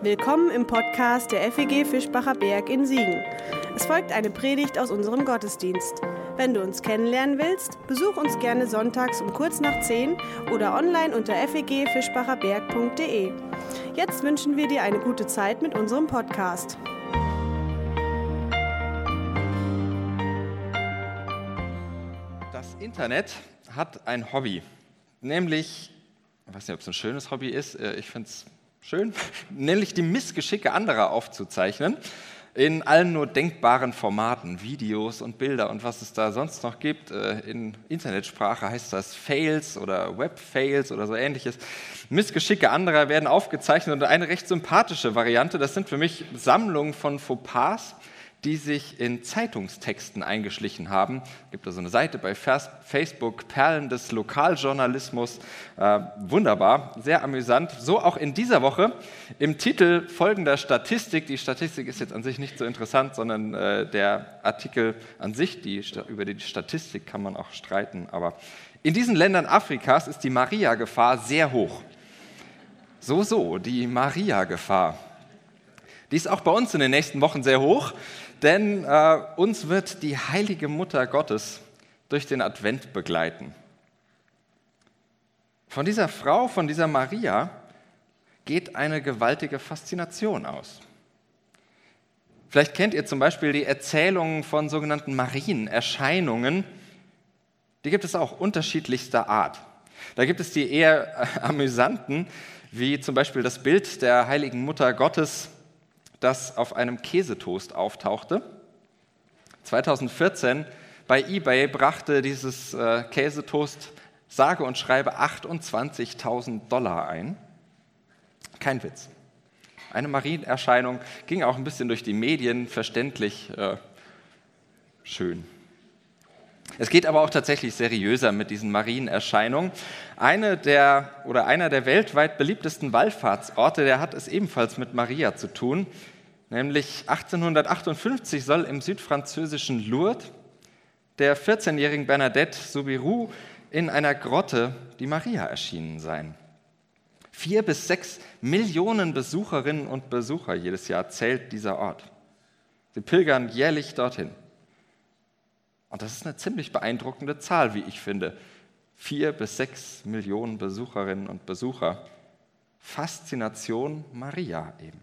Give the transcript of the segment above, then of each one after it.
Willkommen im Podcast der FEG Fischbacher Berg in Siegen. Es folgt eine Predigt aus unserem Gottesdienst. Wenn du uns kennenlernen willst, besuch uns gerne sonntags um kurz nach 10 oder online unter fegfischbacherberg.de. Jetzt wünschen wir dir eine gute Zeit mit unserem Podcast. Das Internet hat ein Hobby, nämlich, ich weiß nicht, ob es ein schönes Hobby ist, äh, ich finde es schön, nämlich die Missgeschicke anderer aufzuzeichnen in allen nur denkbaren Formaten, Videos und Bilder und was es da sonst noch gibt. Äh, in Internetsprache heißt das Fails oder Web-Fails oder so ähnliches. Missgeschicke anderer werden aufgezeichnet und eine recht sympathische Variante, das sind für mich Sammlungen von Fauxpas, die sich in Zeitungstexten eingeschlichen haben. Es gibt da so eine Seite bei Facebook, Perlen des Lokaljournalismus. Äh, wunderbar, sehr amüsant. So auch in dieser Woche im Titel folgender Statistik. Die Statistik ist jetzt an sich nicht so interessant, sondern äh, der Artikel an sich, die, über die Statistik kann man auch streiten. Aber in diesen Ländern Afrikas ist die Maria-Gefahr sehr hoch. So, so, die Maria-Gefahr. Die ist auch bei uns in den nächsten Wochen sehr hoch denn äh, uns wird die heilige Mutter Gottes durch den Advent begleiten. Von dieser Frau, von dieser Maria, geht eine gewaltige Faszination aus. Vielleicht kennt ihr zum Beispiel die Erzählungen von sogenannten Marienerscheinungen. Die gibt es auch unterschiedlichster Art. Da gibt es die eher äh, amüsanten, wie zum Beispiel das Bild der heiligen Mutter Gottes das auf einem Käsetoast auftauchte. 2014 bei eBay brachte dieses äh, Käsetoast sage und schreibe 28.000 Dollar ein. Kein Witz. Eine Marienerscheinung ging auch ein bisschen durch die Medien, verständlich äh, schön. Es geht aber auch tatsächlich seriöser mit diesen Marienerscheinungen. Eine der, oder einer der weltweit beliebtesten Wallfahrtsorte, der hat es ebenfalls mit Maria zu tun. Nämlich 1858 soll im südfranzösischen Lourdes der 14-jährigen Bernadette Soubirous in einer Grotte die Maria erschienen sein. Vier bis sechs Millionen Besucherinnen und Besucher jedes Jahr zählt dieser Ort. Sie pilgern jährlich dorthin. Und das ist eine ziemlich beeindruckende Zahl, wie ich finde. Vier bis sechs Millionen Besucherinnen und Besucher. Faszination Maria eben.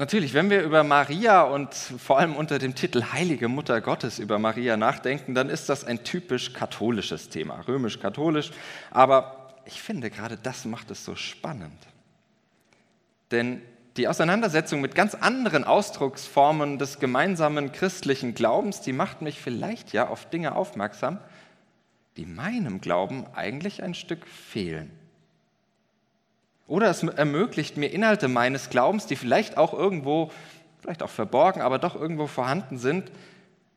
Natürlich, wenn wir über Maria und vor allem unter dem Titel Heilige Mutter Gottes über Maria nachdenken, dann ist das ein typisch katholisches Thema, römisch-katholisch. Aber ich finde, gerade das macht es so spannend. Denn die Auseinandersetzung mit ganz anderen Ausdrucksformen des gemeinsamen christlichen Glaubens, die macht mich vielleicht ja auf Dinge aufmerksam, die meinem Glauben eigentlich ein Stück fehlen. Oder es ermöglicht mir Inhalte meines Glaubens, die vielleicht auch irgendwo, vielleicht auch verborgen, aber doch irgendwo vorhanden sind,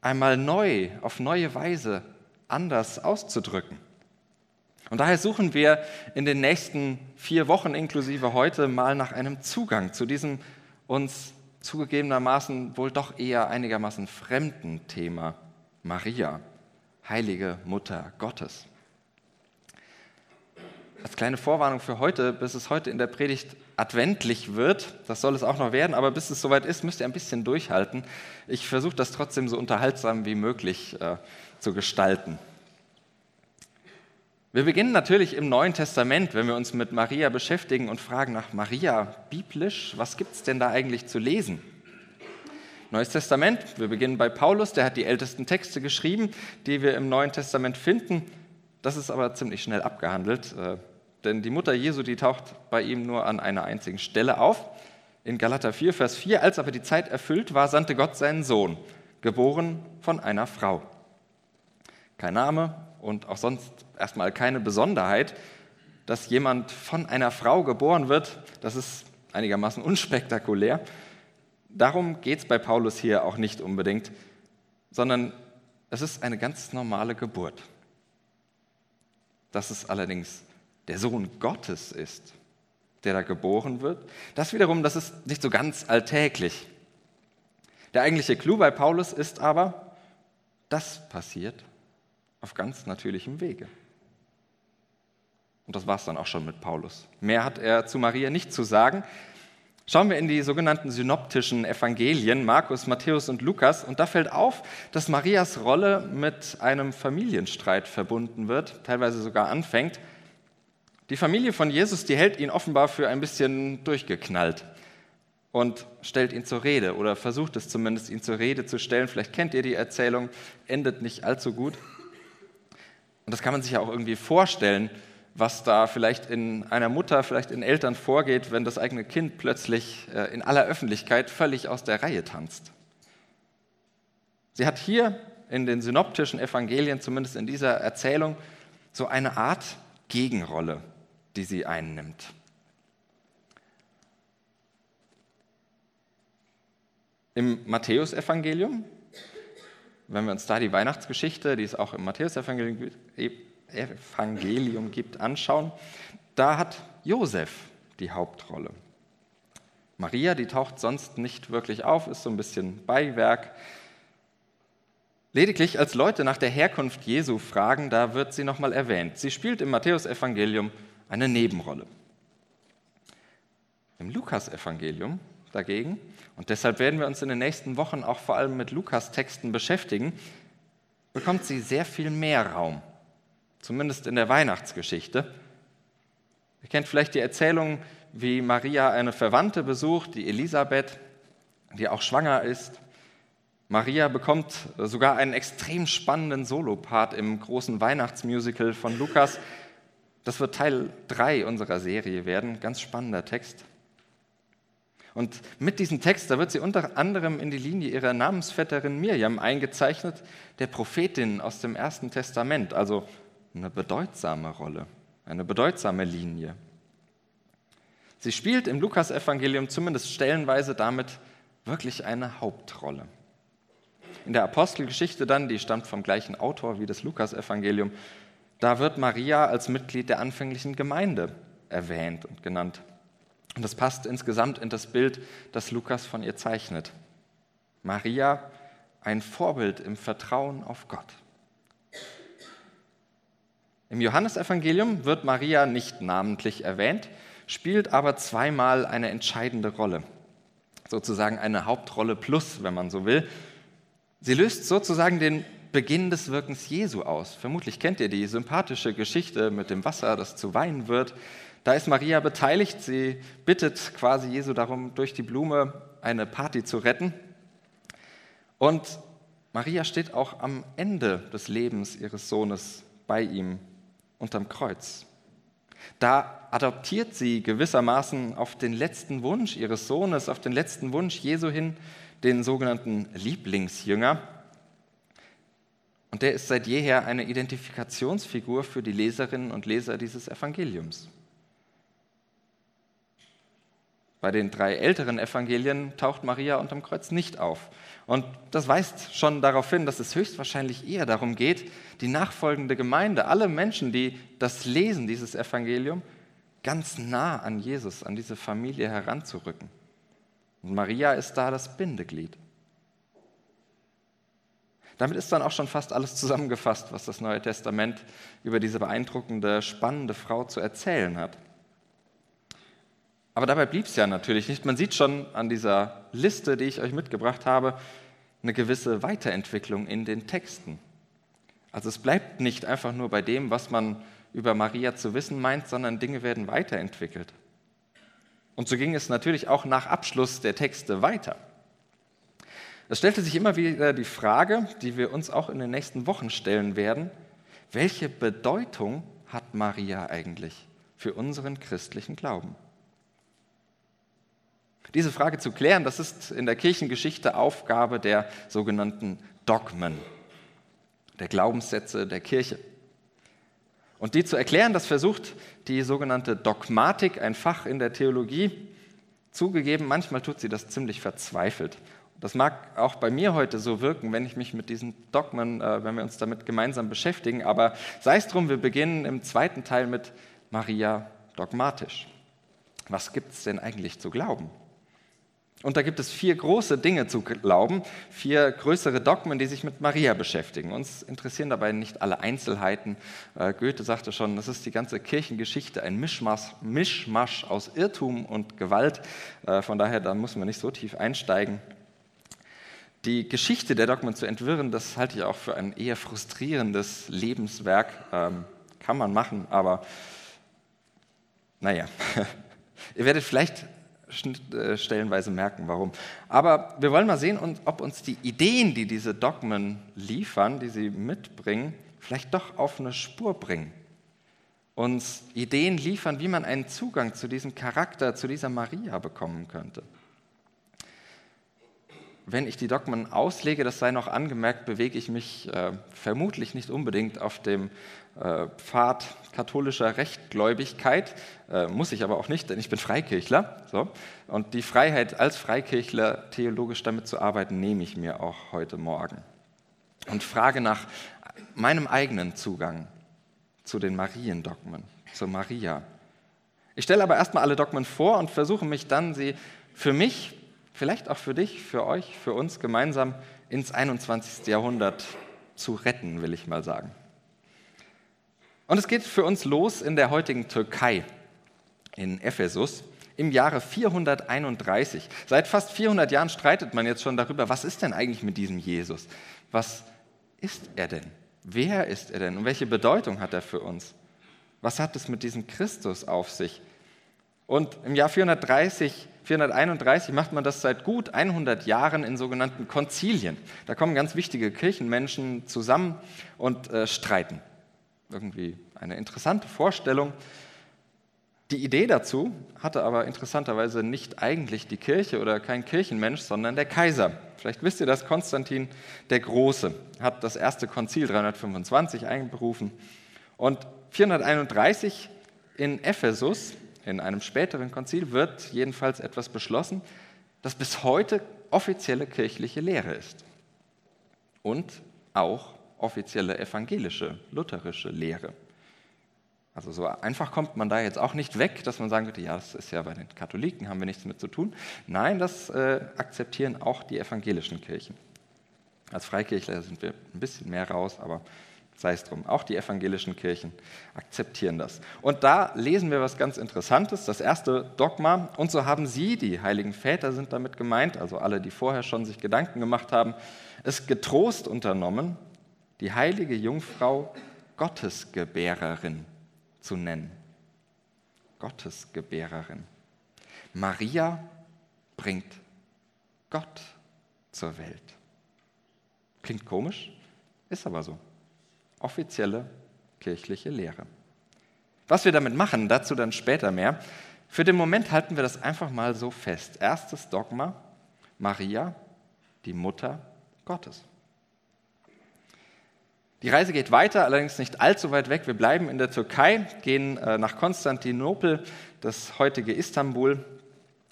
einmal neu, auf neue Weise anders auszudrücken. Und daher suchen wir in den nächsten vier Wochen inklusive heute mal nach einem Zugang zu diesem uns zugegebenermaßen wohl doch eher einigermaßen fremden Thema Maria, heilige Mutter Gottes. Als kleine Vorwarnung für heute, bis es heute in der Predigt adventlich wird, das soll es auch noch werden, aber bis es soweit ist, müsst ihr ein bisschen durchhalten. Ich versuche das trotzdem so unterhaltsam wie möglich äh, zu gestalten. Wir beginnen natürlich im Neuen Testament, wenn wir uns mit Maria beschäftigen und fragen nach Maria biblisch, was gibt es denn da eigentlich zu lesen? Neues Testament, wir beginnen bei Paulus, der hat die ältesten Texte geschrieben, die wir im Neuen Testament finden. Das ist aber ziemlich schnell abgehandelt, äh, denn die Mutter Jesu, die taucht bei ihm nur an einer einzigen Stelle auf. In Galater 4, Vers 4, als aber die Zeit erfüllt war, sandte Gott seinen Sohn, geboren von einer Frau. Kein Name, und auch sonst erstmal keine Besonderheit, dass jemand von einer Frau geboren wird. Das ist einigermaßen unspektakulär. Darum geht es bei Paulus hier auch nicht unbedingt, sondern es ist eine ganz normale Geburt. Dass es allerdings der Sohn Gottes ist, der da geboren wird, das wiederum, das ist nicht so ganz alltäglich. Der eigentliche Clou bei Paulus ist aber, das passiert auf ganz natürlichem Wege. Und das war es dann auch schon mit Paulus. Mehr hat er zu Maria nicht zu sagen. Schauen wir in die sogenannten synoptischen Evangelien, Markus, Matthäus und Lukas, und da fällt auf, dass Marias Rolle mit einem Familienstreit verbunden wird, teilweise sogar anfängt. Die Familie von Jesus, die hält ihn offenbar für ein bisschen durchgeknallt und stellt ihn zur Rede oder versucht es zumindest, ihn zur Rede zu stellen. Vielleicht kennt ihr die Erzählung, endet nicht allzu gut. Und das kann man sich ja auch irgendwie vorstellen, was da vielleicht in einer Mutter, vielleicht in Eltern vorgeht, wenn das eigene Kind plötzlich äh, in aller Öffentlichkeit völlig aus der Reihe tanzt. Sie hat hier in den synoptischen Evangelien, zumindest in dieser Erzählung, so eine Art Gegenrolle, die sie einnimmt. Im Matthäusevangelium, wenn wir uns da die Weihnachtsgeschichte, die es auch im Matthäusevangelium Evangelium gibt, anschauen, da hat Josef die Hauptrolle. Maria, die taucht sonst nicht wirklich auf, ist so ein bisschen Beiwerk. Lediglich als Leute nach der Herkunft Jesu fragen, da wird sie nochmal erwähnt. Sie spielt im Matthäusevangelium eine Nebenrolle. Im Lukasevangelium dagegen, und deshalb werden wir uns in den nächsten Wochen auch vor allem mit Lukas-Texten beschäftigen, bekommt sie sehr viel mehr Raum zumindest in der Weihnachtsgeschichte. Ihr kennt vielleicht die Erzählung, wie Maria eine Verwandte besucht, die Elisabeth, die auch schwanger ist. Maria bekommt sogar einen extrem spannenden Solopart im großen Weihnachtsmusical von Lukas. Das wird Teil 3 unserer Serie werden, ganz spannender Text. Und mit diesem Text, da wird sie unter anderem in die Linie ihrer Namensvetterin Mirjam eingezeichnet, der Prophetin aus dem Ersten Testament, also eine bedeutsame Rolle, eine bedeutsame Linie. Sie spielt im Lukasevangelium zumindest stellenweise damit wirklich eine Hauptrolle. In der Apostelgeschichte dann, die stammt vom gleichen Autor wie das Lukasevangelium, da wird Maria als Mitglied der anfänglichen Gemeinde erwähnt und genannt. Und das passt insgesamt in das Bild, das Lukas von ihr zeichnet. Maria, ein Vorbild im Vertrauen auf Gott. Im Johannesevangelium wird Maria nicht namentlich erwähnt, spielt aber zweimal eine entscheidende Rolle. Sozusagen eine Hauptrolle plus, wenn man so will. Sie löst sozusagen den Beginn des Wirkens Jesu aus. Vermutlich kennt ihr die sympathische Geschichte mit dem Wasser, das zu Wein wird. Da ist Maria beteiligt. Sie bittet quasi Jesu darum, durch die Blume eine Party zu retten. Und Maria steht auch am Ende des Lebens ihres Sohnes bei ihm unterm Kreuz. Da adoptiert sie gewissermaßen auf den letzten Wunsch ihres Sohnes, auf den letzten Wunsch Jesu hin, den sogenannten Lieblingsjünger. Und der ist seit jeher eine Identifikationsfigur für die Leserinnen und Leser dieses Evangeliums. Bei den drei älteren Evangelien taucht Maria unterm Kreuz nicht auf. Und das weist schon darauf hin, dass es höchstwahrscheinlich eher darum geht, die nachfolgende Gemeinde, alle Menschen, die das lesen, dieses Evangelium, ganz nah an Jesus, an diese Familie heranzurücken. Und Maria ist da das Bindeglied. Damit ist dann auch schon fast alles zusammengefasst, was das Neue Testament über diese beeindruckende, spannende Frau zu erzählen hat. Aber dabei blieb es ja natürlich nicht. Man sieht schon an dieser Liste, die ich euch mitgebracht habe, eine gewisse Weiterentwicklung in den Texten. Also es bleibt nicht einfach nur bei dem, was man über Maria zu wissen meint, sondern Dinge werden weiterentwickelt. Und so ging es natürlich auch nach Abschluss der Texte weiter. Es stellte sich immer wieder die Frage, die wir uns auch in den nächsten Wochen stellen werden, welche Bedeutung hat Maria eigentlich für unseren christlichen Glauben? Diese Frage zu klären, das ist in der Kirchengeschichte Aufgabe der sogenannten Dogmen, der Glaubenssätze der Kirche. Und die zu erklären, das versucht die sogenannte Dogmatik, ein Fach in der Theologie. Zugegeben, manchmal tut sie das ziemlich verzweifelt. Das mag auch bei mir heute so wirken, wenn ich mich mit diesen Dogmen, äh, wenn wir uns damit gemeinsam beschäftigen. Aber sei es drum, wir beginnen im zweiten Teil mit Maria dogmatisch. Was gibt es denn eigentlich zu glauben? Und da gibt es vier große Dinge zu glauben, vier größere Dogmen, die sich mit Maria beschäftigen. Uns interessieren dabei nicht alle Einzelheiten. Äh, Goethe sagte schon, das ist die ganze Kirchengeschichte ein Mischmasch, Mischmasch aus Irrtum und Gewalt. Äh, von daher, da muss man nicht so tief einsteigen. Die Geschichte der Dogmen zu entwirren, das halte ich auch für ein eher frustrierendes Lebenswerk. Ähm, kann man machen, aber naja, ihr werdet vielleicht stellenweise merken, warum. Aber wir wollen mal sehen, ob uns die Ideen, die diese Dogmen liefern, die sie mitbringen, vielleicht doch auf eine Spur bringen. Uns Ideen liefern, wie man einen Zugang zu diesem Charakter, zu dieser Maria bekommen könnte. Wenn ich die Dogmen auslege, das sei noch angemerkt, bewege ich mich äh, vermutlich nicht unbedingt auf dem äh, Pfad katholischer Rechtgläubigkeit, äh, muss ich aber auch nicht, denn ich bin Freikirchler. So. Und die Freiheit als Freikirchler theologisch damit zu arbeiten, nehme ich mir auch heute Morgen. Und frage nach meinem eigenen Zugang zu den Mariendogmen, zur Maria. Ich stelle aber erstmal alle Dogmen vor und versuche mich dann, sie für mich, vielleicht auch für dich, für euch, für uns gemeinsam ins 21. Jahrhundert zu retten, will ich mal sagen. Und es geht für uns los in der heutigen Türkei, in Ephesus, im Jahre 431. Seit fast 400 Jahren streitet man jetzt schon darüber, was ist denn eigentlich mit diesem Jesus? Was ist er denn? Wer ist er denn? Und welche Bedeutung hat er für uns? Was hat es mit diesem Christus auf sich? Und im Jahr 430, 431 macht man das seit gut 100 Jahren in sogenannten Konzilien. Da kommen ganz wichtige Kirchenmenschen zusammen und äh, streiten irgendwie eine interessante Vorstellung. Die Idee dazu hatte aber interessanterweise nicht eigentlich die Kirche oder kein Kirchenmensch, sondern der Kaiser. Vielleicht wisst ihr das, Konstantin der Große hat das erste Konzil 325 einberufen und 431 in Ephesus, in einem späteren Konzil, wird jedenfalls etwas beschlossen, das bis heute offizielle kirchliche Lehre ist und auch offizielle evangelische, lutherische Lehre. Also so einfach kommt man da jetzt auch nicht weg, dass man sagen könnte, ja, das ist ja bei den Katholiken, haben wir nichts damit zu tun. Nein, das äh, akzeptieren auch die evangelischen Kirchen. Als Freikirchler sind wir ein bisschen mehr raus, aber sei es drum. Auch die evangelischen Kirchen akzeptieren das. Und da lesen wir was ganz Interessantes, das erste Dogma. Und so haben Sie, die heiligen Väter sind damit gemeint, also alle, die vorher schon sich Gedanken gemacht haben, es getrost unternommen, die heilige Jungfrau Gottesgebärerin zu nennen. Gottesgebärerin. Maria bringt Gott zur Welt. Klingt komisch, ist aber so. Offizielle kirchliche Lehre. Was wir damit machen, dazu dann später mehr. Für den Moment halten wir das einfach mal so fest. Erstes Dogma, Maria, die Mutter Gottes. Die Reise geht weiter, allerdings nicht allzu weit weg. Wir bleiben in der Türkei, gehen äh, nach Konstantinopel, das heutige Istanbul,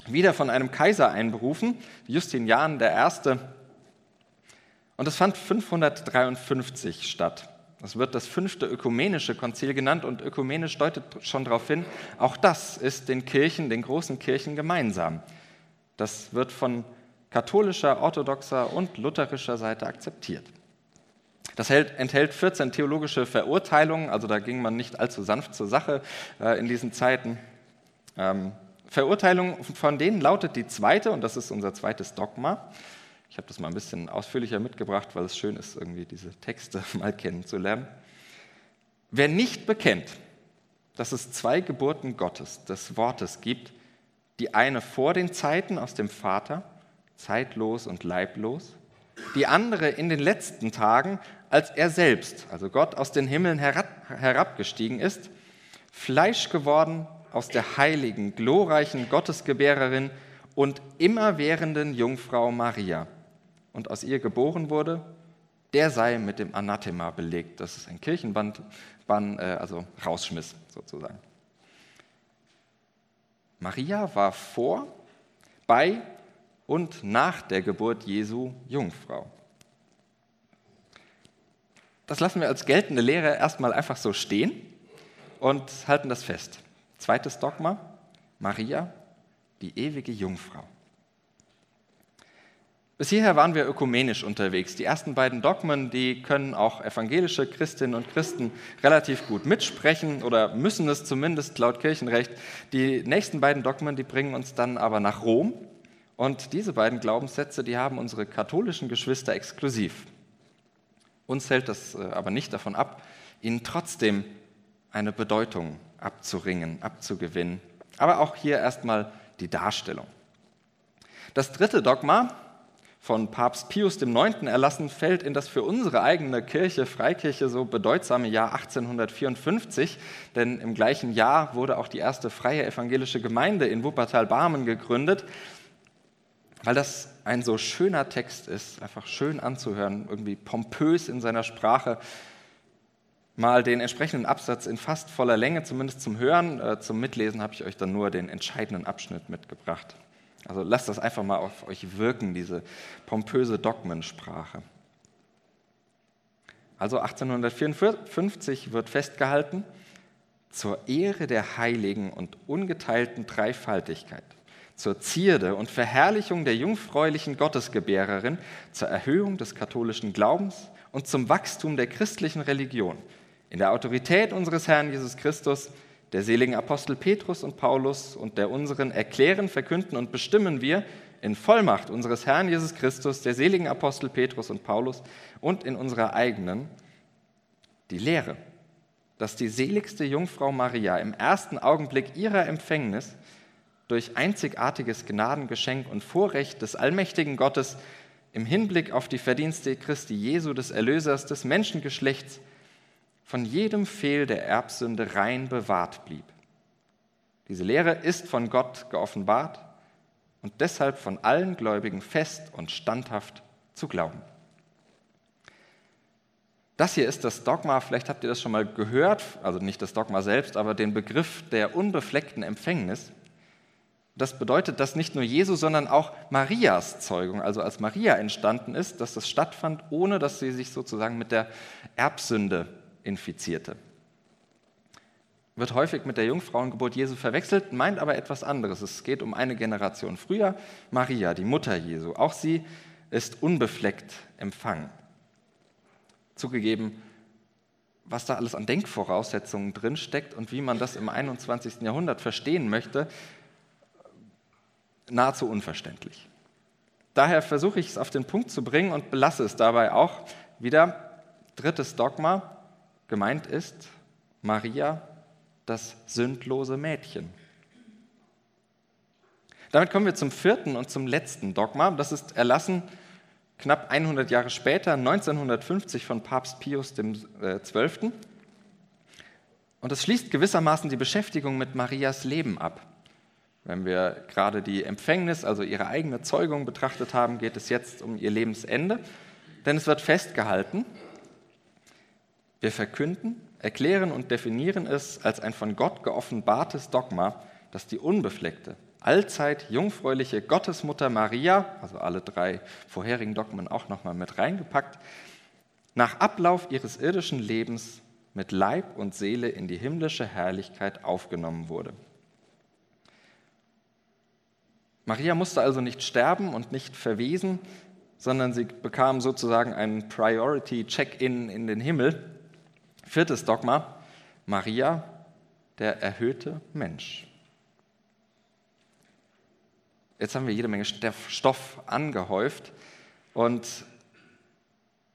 wieder von einem Kaiser einberufen, Justinian I. Und das fand 553 statt. Das wird das fünfte ökumenische Konzil genannt und ökumenisch deutet schon darauf hin, auch das ist den Kirchen, den großen Kirchen gemeinsam. Das wird von katholischer, orthodoxer und lutherischer Seite akzeptiert. Das enthält 14 theologische Verurteilungen, also da ging man nicht allzu sanft zur Sache äh, in diesen Zeiten. Ähm, Verurteilung von denen lautet die zweite, und das ist unser zweites Dogma. Habe das mal ein bisschen ausführlicher mitgebracht, weil es schön ist, irgendwie diese Texte mal kennenzulernen. Wer nicht bekennt, dass es zwei Geburten Gottes, des Wortes gibt, die eine vor den Zeiten aus dem Vater, zeitlos und leiblos, die andere in den letzten Tagen, als er selbst, also Gott, aus den Himmeln herab, herabgestiegen ist, Fleisch geworden aus der heiligen, glorreichen Gottesgebärerin und immerwährenden Jungfrau Maria und aus ihr geboren wurde, der sei mit dem Anathema belegt. Das ist ein Kirchenband, Bann, äh, also Rausschmiss sozusagen. Maria war vor, bei und nach der Geburt Jesu Jungfrau. Das lassen wir als geltende Lehre erstmal einfach so stehen und halten das fest. Zweites Dogma, Maria, die ewige Jungfrau. Bis hierher waren wir ökumenisch unterwegs. Die ersten beiden Dogmen, die können auch evangelische Christinnen und Christen relativ gut mitsprechen oder müssen es zumindest laut Kirchenrecht. Die nächsten beiden Dogmen, die bringen uns dann aber nach Rom. Und diese beiden Glaubenssätze, die haben unsere katholischen Geschwister exklusiv. Uns hält das äh, aber nicht davon ab, ihnen trotzdem eine Bedeutung abzuringen, abzugewinnen. Aber auch hier erstmal die Darstellung. Das dritte Dogma, von Papst Pius IX. erlassen, fällt in das für unsere eigene Kirche, Freikirche, so bedeutsame Jahr 1854. Denn im gleichen Jahr wurde auch die erste freie evangelische Gemeinde in Wuppertal-Barmen gegründet. Weil das ein so schöner Text ist, einfach schön anzuhören, irgendwie pompös in seiner Sprache. Mal den entsprechenden Absatz in fast voller Länge, zumindest zum Hören. Äh, zum Mitlesen habe ich euch dann nur den entscheidenden Abschnitt mitgebracht. Also lasst das einfach mal auf euch wirken, diese pompöse Dogmensprache. Also 1854 wird festgehalten, zur Ehre der heiligen und ungeteilten Dreifaltigkeit, zur Zierde und Verherrlichung der jungfräulichen Gottesgebärerin, zur Erhöhung des katholischen Glaubens und zum Wachstum der christlichen Religion, in der Autorität unseres Herrn Jesus Christus, der seligen Apostel Petrus und Paulus und der unseren erklären, verkünden und bestimmen wir in Vollmacht unseres Herrn Jesus Christus, der seligen Apostel Petrus und Paulus und in unserer eigenen die Lehre, dass die seligste Jungfrau Maria im ersten Augenblick ihrer Empfängnis durch einzigartiges Gnadengeschenk und Vorrecht des allmächtigen Gottes im Hinblick auf die Verdienste Christi Jesu, des Erlösers des Menschengeschlechts, von jedem Fehl der Erbsünde rein bewahrt blieb. Diese Lehre ist von Gott geoffenbart und deshalb von allen Gläubigen fest und standhaft zu glauben. Das hier ist das Dogma, vielleicht habt ihr das schon mal gehört, also nicht das Dogma selbst, aber den Begriff der unbefleckten Empfängnis. Das bedeutet, dass nicht nur Jesu, sondern auch Marias Zeugung, also als Maria entstanden ist, dass das stattfand, ohne dass sie sich sozusagen mit der Erbsünde Infizierte. Wird häufig mit der Jungfrauengeburt Jesu verwechselt, meint aber etwas anderes. Es geht um eine Generation früher, Maria, die Mutter Jesu. Auch sie ist unbefleckt empfangen. Zugegeben, was da alles an Denkvoraussetzungen drinsteckt und wie man das im 21. Jahrhundert verstehen möchte, nahezu unverständlich. Daher versuche ich es auf den Punkt zu bringen und belasse es dabei auch wieder. Drittes Dogma, Gemeint ist Maria, das sündlose Mädchen. Damit kommen wir zum vierten und zum letzten Dogma. Das ist erlassen knapp 100 Jahre später, 1950 von Papst Pius XII. Äh, und es schließt gewissermaßen die Beschäftigung mit Marias Leben ab. Wenn wir gerade die Empfängnis, also ihre eigene Zeugung betrachtet haben, geht es jetzt um ihr Lebensende. Denn es wird festgehalten, wir verkünden, erklären und definieren es als ein von Gott geoffenbartes Dogma, dass die unbefleckte, allzeit jungfräuliche Gottesmutter Maria, also alle drei vorherigen Dogmen auch nochmal mit reingepackt, nach Ablauf ihres irdischen Lebens mit Leib und Seele in die himmlische Herrlichkeit aufgenommen wurde. Maria musste also nicht sterben und nicht verwesen, sondern sie bekam sozusagen einen Priority-Check-in in den Himmel Viertes Dogma, Maria, der erhöhte Mensch. Jetzt haben wir jede Menge Stoff angehäuft und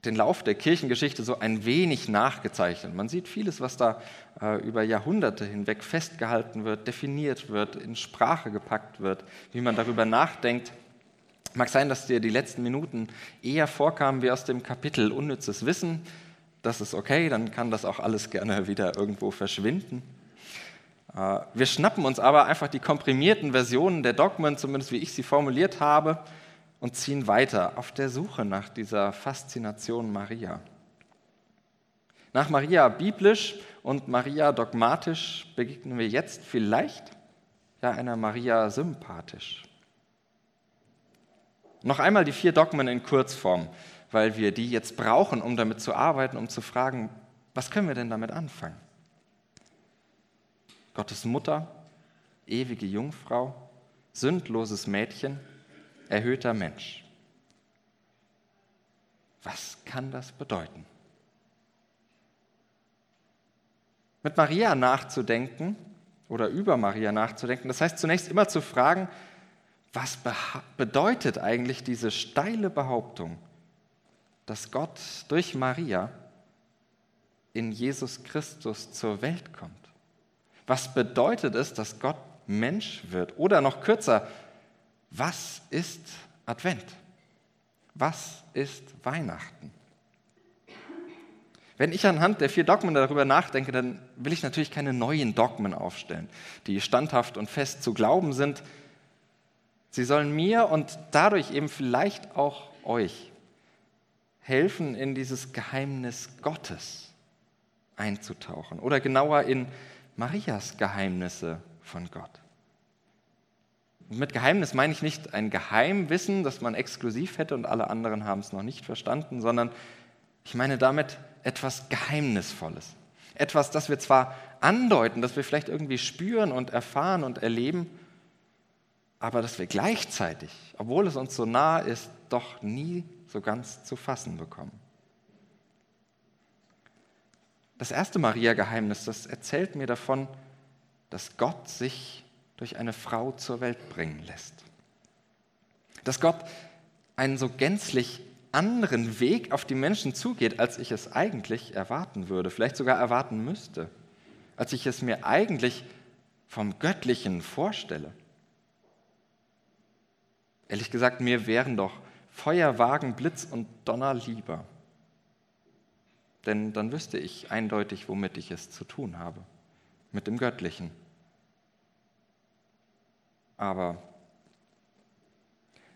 den Lauf der Kirchengeschichte so ein wenig nachgezeichnet. Man sieht vieles, was da äh, über Jahrhunderte hinweg festgehalten wird, definiert wird, in Sprache gepackt wird, wie man darüber nachdenkt. Mag sein, dass dir die letzten Minuten eher vorkamen wie aus dem Kapitel Unnützes Wissen das ist okay, dann kann das auch alles gerne wieder irgendwo verschwinden. Äh, wir schnappen uns aber einfach die komprimierten Versionen der Dogmen, zumindest wie ich sie formuliert habe, und ziehen weiter auf der Suche nach dieser Faszination Maria. Nach Maria biblisch und Maria dogmatisch begegnen wir jetzt vielleicht ja einer Maria sympathisch. Noch einmal die vier Dogmen in Kurzform weil wir die jetzt brauchen, um damit zu arbeiten, um zu fragen, was können wir denn damit anfangen? Gottes Mutter, ewige Jungfrau, sündloses Mädchen, erhöhter Mensch. Was kann das bedeuten? Mit Maria nachzudenken oder über Maria nachzudenken, das heißt zunächst immer zu fragen, was bedeutet eigentlich diese steile Behauptung, dass Gott durch Maria in Jesus Christus zur Welt kommt? Was bedeutet es, dass Gott Mensch wird? Oder noch kürzer, was ist Advent? Was ist Weihnachten? Wenn ich anhand der vier Dogmen darüber nachdenke, dann will ich natürlich keine neuen Dogmen aufstellen, die standhaft und fest zu glauben sind. Sie sollen mir und dadurch eben vielleicht auch euch helfen, in dieses Geheimnis Gottes einzutauchen oder genauer in Marias Geheimnisse von Gott. Und mit Geheimnis meine ich nicht ein Geheimwissen, das man exklusiv hätte und alle anderen haben es noch nicht verstanden, sondern ich meine damit etwas Geheimnisvolles. Etwas, das wir zwar andeuten, das wir vielleicht irgendwie spüren und erfahren und erleben, aber das wir gleichzeitig, obwohl es uns so nah ist, doch nie so ganz zu fassen bekommen. Das erste Maria-Geheimnis, das erzählt mir davon, dass Gott sich durch eine Frau zur Welt bringen lässt. Dass Gott einen so gänzlich anderen Weg auf die Menschen zugeht, als ich es eigentlich erwarten würde, vielleicht sogar erwarten müsste, als ich es mir eigentlich vom Göttlichen vorstelle. Ehrlich gesagt, mir wären doch Feuerwagen, Blitz und Donner lieber. Denn dann wüsste ich eindeutig, womit ich es zu tun habe, mit dem Göttlichen. Aber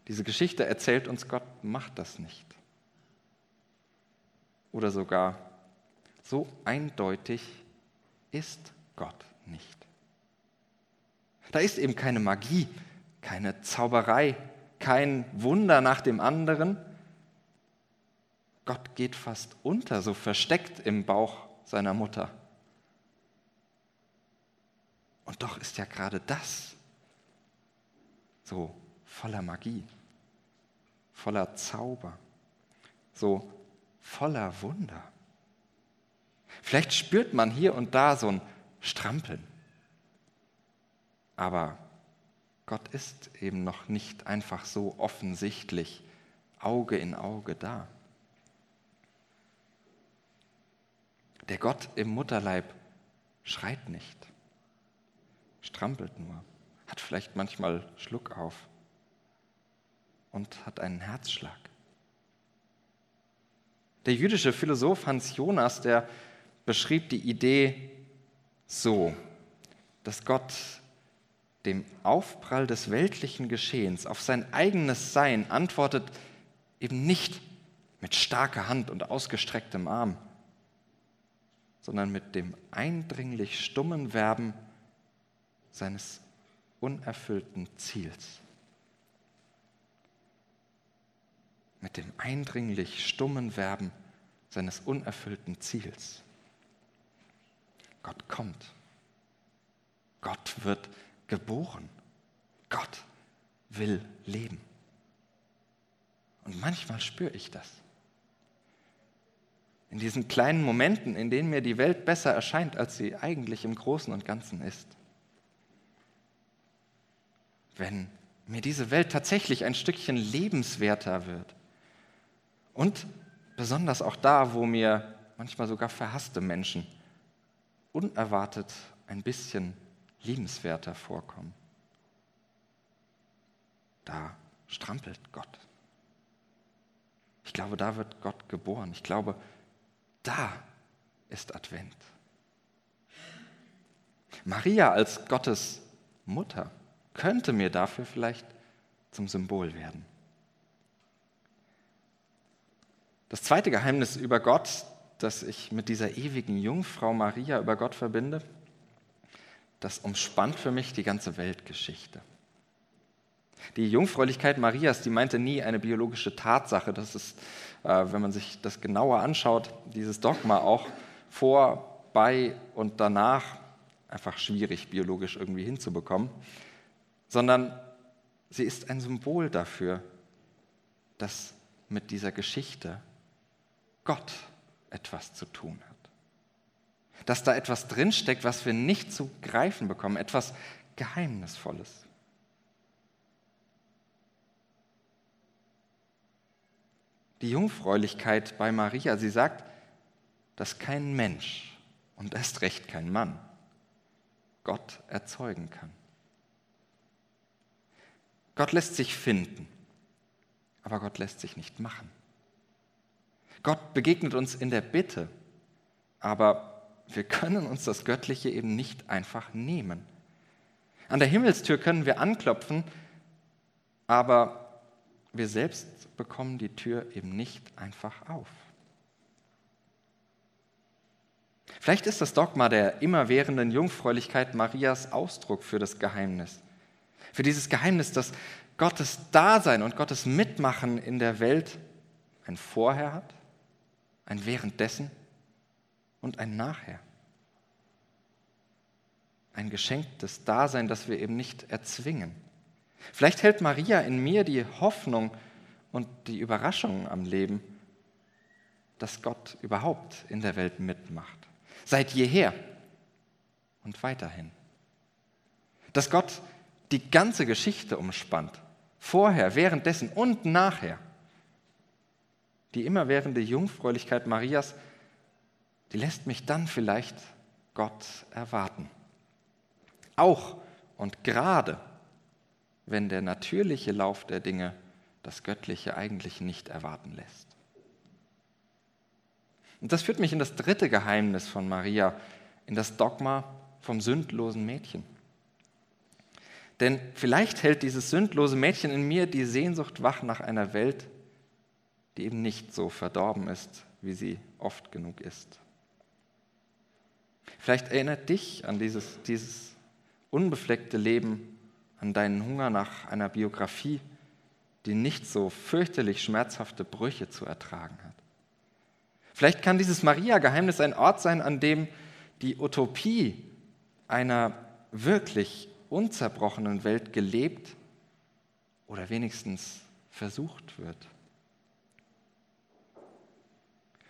diese Geschichte erzählt uns, Gott macht das nicht. Oder sogar, so eindeutig ist Gott nicht. Da ist eben keine Magie, keine Zauberei, kein Wunder nach dem anderen. Gott geht fast unter, so versteckt im Bauch seiner Mutter. Und doch ist ja gerade das so voller Magie, voller Zauber, so voller Wunder. Vielleicht spürt man hier und da so ein Strampeln. Aber Gott ist eben noch nicht einfach so offensichtlich Auge in Auge da. Der Gott im Mutterleib schreit nicht, strampelt nur hat vielleicht manchmal Schluck auf und hat einen Herzschlag. Der jüdische Philosoph Hans Jonas, der beschrieb die Idee so, dass Gott dem Aufprall des weltlichen Geschehens auf sein eigenes Sein antwortet eben nicht mit starker Hand und ausgestrecktem Arm, sondern mit dem eindringlich stummen Werben seines unerfüllten Ziels. Mit dem eindringlich stummen Werben seines unerfüllten Ziels. Gott kommt. Gott wird geboren. Gott will leben. Und manchmal spüre ich das. In diesen kleinen Momenten, in denen mir die Welt besser erscheint, als sie eigentlich im Großen und Ganzen ist wenn mir diese Welt tatsächlich ein Stückchen lebenswerter wird. Und besonders auch da, wo mir manchmal sogar verhasste Menschen unerwartet ein bisschen liebenswerter vorkommen. Da strampelt Gott. Ich glaube, da wird Gott geboren. Ich glaube, da ist Advent. Maria als Gottes Mutter könnte mir dafür vielleicht zum Symbol werden. Das zweite Geheimnis über Gott, das ich mit dieser ewigen Jungfrau Maria über Gott verbinde, das umspannt für mich die ganze Weltgeschichte. Die Jungfräulichkeit Marias, die meinte nie eine biologische Tatsache. Das ist, äh, wenn man sich das genauer anschaut, dieses Dogma auch vor, bei und danach einfach schwierig biologisch irgendwie hinzubekommen sondern sie ist ein Symbol dafür, dass mit dieser Geschichte Gott etwas zu tun hat. Dass da etwas drinsteckt, was wir nicht zu greifen bekommen, etwas Geheimnisvolles. Die Jungfräulichkeit bei Maria, sie sagt, dass kein Mensch und erst recht kein Mann Gott erzeugen kann. Gott lässt sich finden, aber Gott lässt sich nicht machen. Gott begegnet uns in der Bitte, aber wir können uns das Göttliche eben nicht einfach nehmen. An der Himmelstür können wir anklopfen, aber wir selbst bekommen die Tür eben nicht einfach auf. Vielleicht ist das Dogma der immerwährenden Jungfräulichkeit Marias Ausdruck für das Geheimnis. Für dieses Geheimnis, dass Gottes Dasein und Gottes Mitmachen in der Welt ein Vorher hat ein Währenddessen und ein Nachher. Ein geschenktes Dasein, das wir eben nicht erzwingen. Vielleicht hält Maria in mir die Hoffnung und die Überraschung am Leben, dass Gott überhaupt in der Welt mitmacht. Seit jeher und weiterhin. Dass Gott die ganze Geschichte umspannt. Vorher, währenddessen und nachher. Die immerwährende Jungfräulichkeit Marias, die lässt mich dann vielleicht Gott erwarten. Auch und gerade, wenn der natürliche Lauf der Dinge das Göttliche eigentlich nicht erwarten lässt. Und das führt mich in das dritte Geheimnis von Maria, in das Dogma vom sündlosen Mädchen. Denn vielleicht hält dieses sündlose Mädchen in mir die Sehnsucht wach nach einer Welt, die eben nicht so verdorben ist, wie sie oft genug ist. Vielleicht erinnert dich an dieses, dieses unbefleckte Leben, an deinen Hunger nach einer Biografie, die nicht so fürchterlich schmerzhafte Brüche zu ertragen hat. Vielleicht kann dieses Maria-Geheimnis ein Ort sein, an dem die Utopie einer wirklich unzerbrochenen Welt gelebt oder wenigstens versucht wird.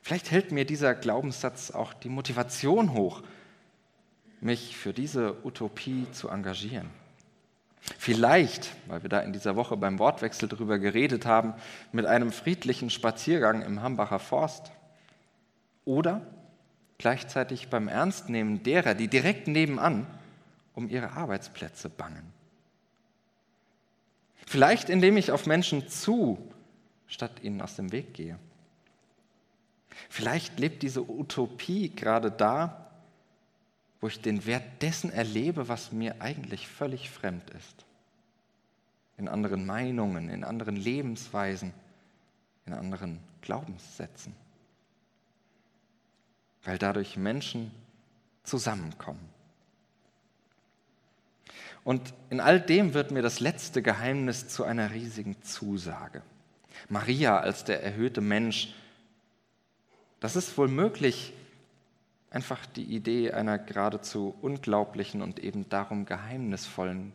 Vielleicht hält mir dieser Glaubenssatz auch die Motivation hoch, mich für diese Utopie zu engagieren. Vielleicht, weil wir da in dieser Woche beim Wortwechsel darüber geredet haben, mit einem friedlichen Spaziergang im Hambacher Forst. Oder gleichzeitig beim Ernstnehmen derer, die direkt nebenan um ihre Arbeitsplätze bangen. Vielleicht indem ich auf Menschen zu, statt ihnen aus dem Weg gehe. Vielleicht lebt diese Utopie gerade da, wo ich den Wert dessen erlebe, was mir eigentlich völlig fremd ist. In anderen Meinungen, in anderen Lebensweisen, in anderen Glaubenssätzen. Weil dadurch Menschen zusammenkommen. Und in all dem wird mir das letzte Geheimnis zu einer riesigen Zusage. Maria als der erhöhte Mensch das ist wohl möglich, einfach die Idee einer geradezu unglaublichen und eben darum geheimnisvollen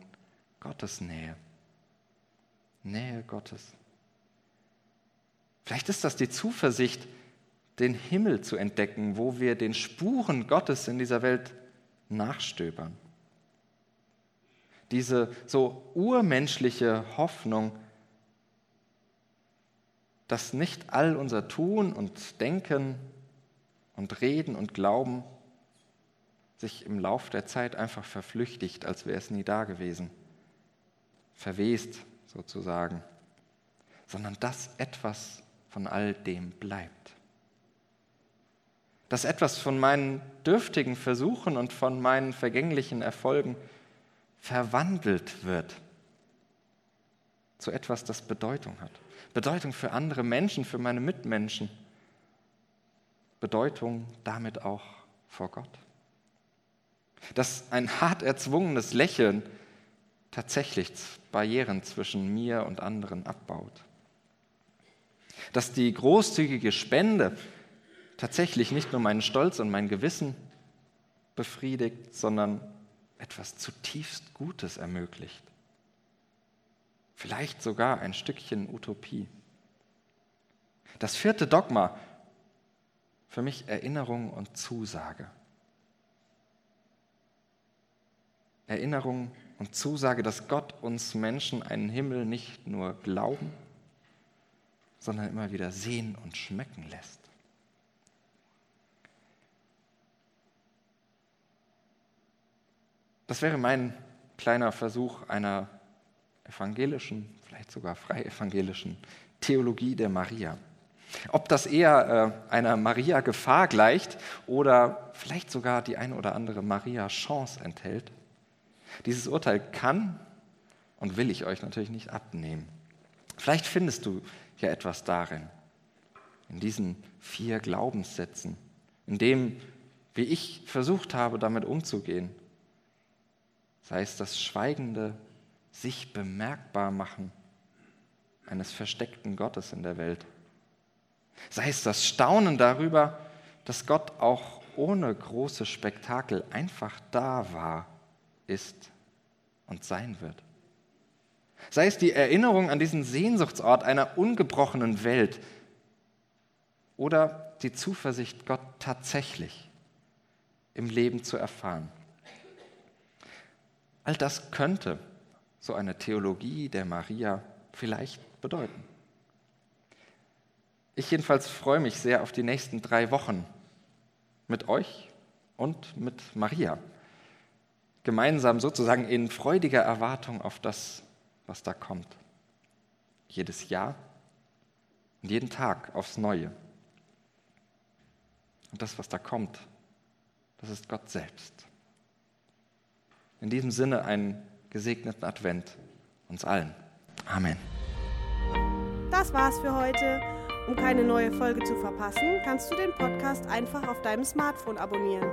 Gottesnähe. Nähe Gottes. Vielleicht ist das die Zuversicht, den Himmel zu entdecken, wo wir den Spuren Gottes in dieser Welt nachstöbern. Diese so urmenschliche Hoffnung, dass nicht all unser Tun und Denken und Reden und Glauben sich im Lauf der Zeit einfach verflüchtigt, als wäre es nie da gewesen, verwest sozusagen, sondern dass etwas von all dem bleibt. Dass etwas von meinen dürftigen Versuchen und von meinen vergänglichen Erfolgen verwandelt wird zu etwas, das Bedeutung hat. Bedeutung für andere Menschen, für meine Mitmenschen. Bedeutung damit auch vor Gott. Dass ein hart erzwungenes Lächeln tatsächlich Barrieren zwischen mir und anderen abbaut. Dass die großzügige Spende tatsächlich nicht nur meinen Stolz und mein Gewissen befriedigt, sondern etwas zutiefst Gutes ermöglicht vielleicht sogar ein Stückchen Utopie. Das vierte Dogma, für mich Erinnerung und Zusage. Erinnerung und Zusage, dass Gott uns Menschen einen Himmel nicht nur glauben, sondern immer wieder sehen und schmecken lässt. Das wäre mein kleiner Versuch einer evangelischen, vielleicht sogar frei evangelischen Theologie der Maria. Ob das eher äh, einer Maria-Gefahr gleicht oder vielleicht sogar die eine oder andere Maria-Chance enthält, dieses Urteil kann und will ich euch natürlich nicht abnehmen. Vielleicht findest du ja etwas darin, in diesen vier Glaubenssätzen, in dem, wie ich versucht habe, damit umzugehen, sei es das schweigende sich bemerkbar machen eines versteckten Gottes in der Welt, sei es das Staunen darüber, dass Gott auch ohne große Spektakel einfach da war, ist und sein wird. Sei es die Erinnerung an diesen Sehnsuchtsort einer ungebrochenen Welt oder die Zuversicht, Gott tatsächlich im Leben zu erfahren. All das könnte so eine Theologie der Maria vielleicht bedeuten. Ich jedenfalls freue mich sehr auf die nächsten drei Wochen mit euch und mit Maria. Gemeinsam sozusagen in freudiger Erwartung auf das, was da kommt. Jedes Jahr und jeden Tag aufs Neue. Und das, was da kommt, das ist Gott selbst. In diesem Sinne einen gesegneten Advent uns allen. Amen. Das war's für heute. Um keine neue Folge zu verpassen, kannst du den Podcast einfach auf deinem Smartphone abonnieren.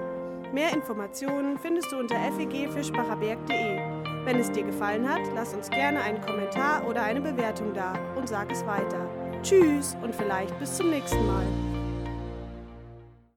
Mehr Informationen findest du unter fegfischbacherberg.de. Wenn es dir gefallen hat, lass uns gerne einen Kommentar oder eine Bewertung da und sag es weiter. Tschüss und vielleicht bis zum nächsten Mal.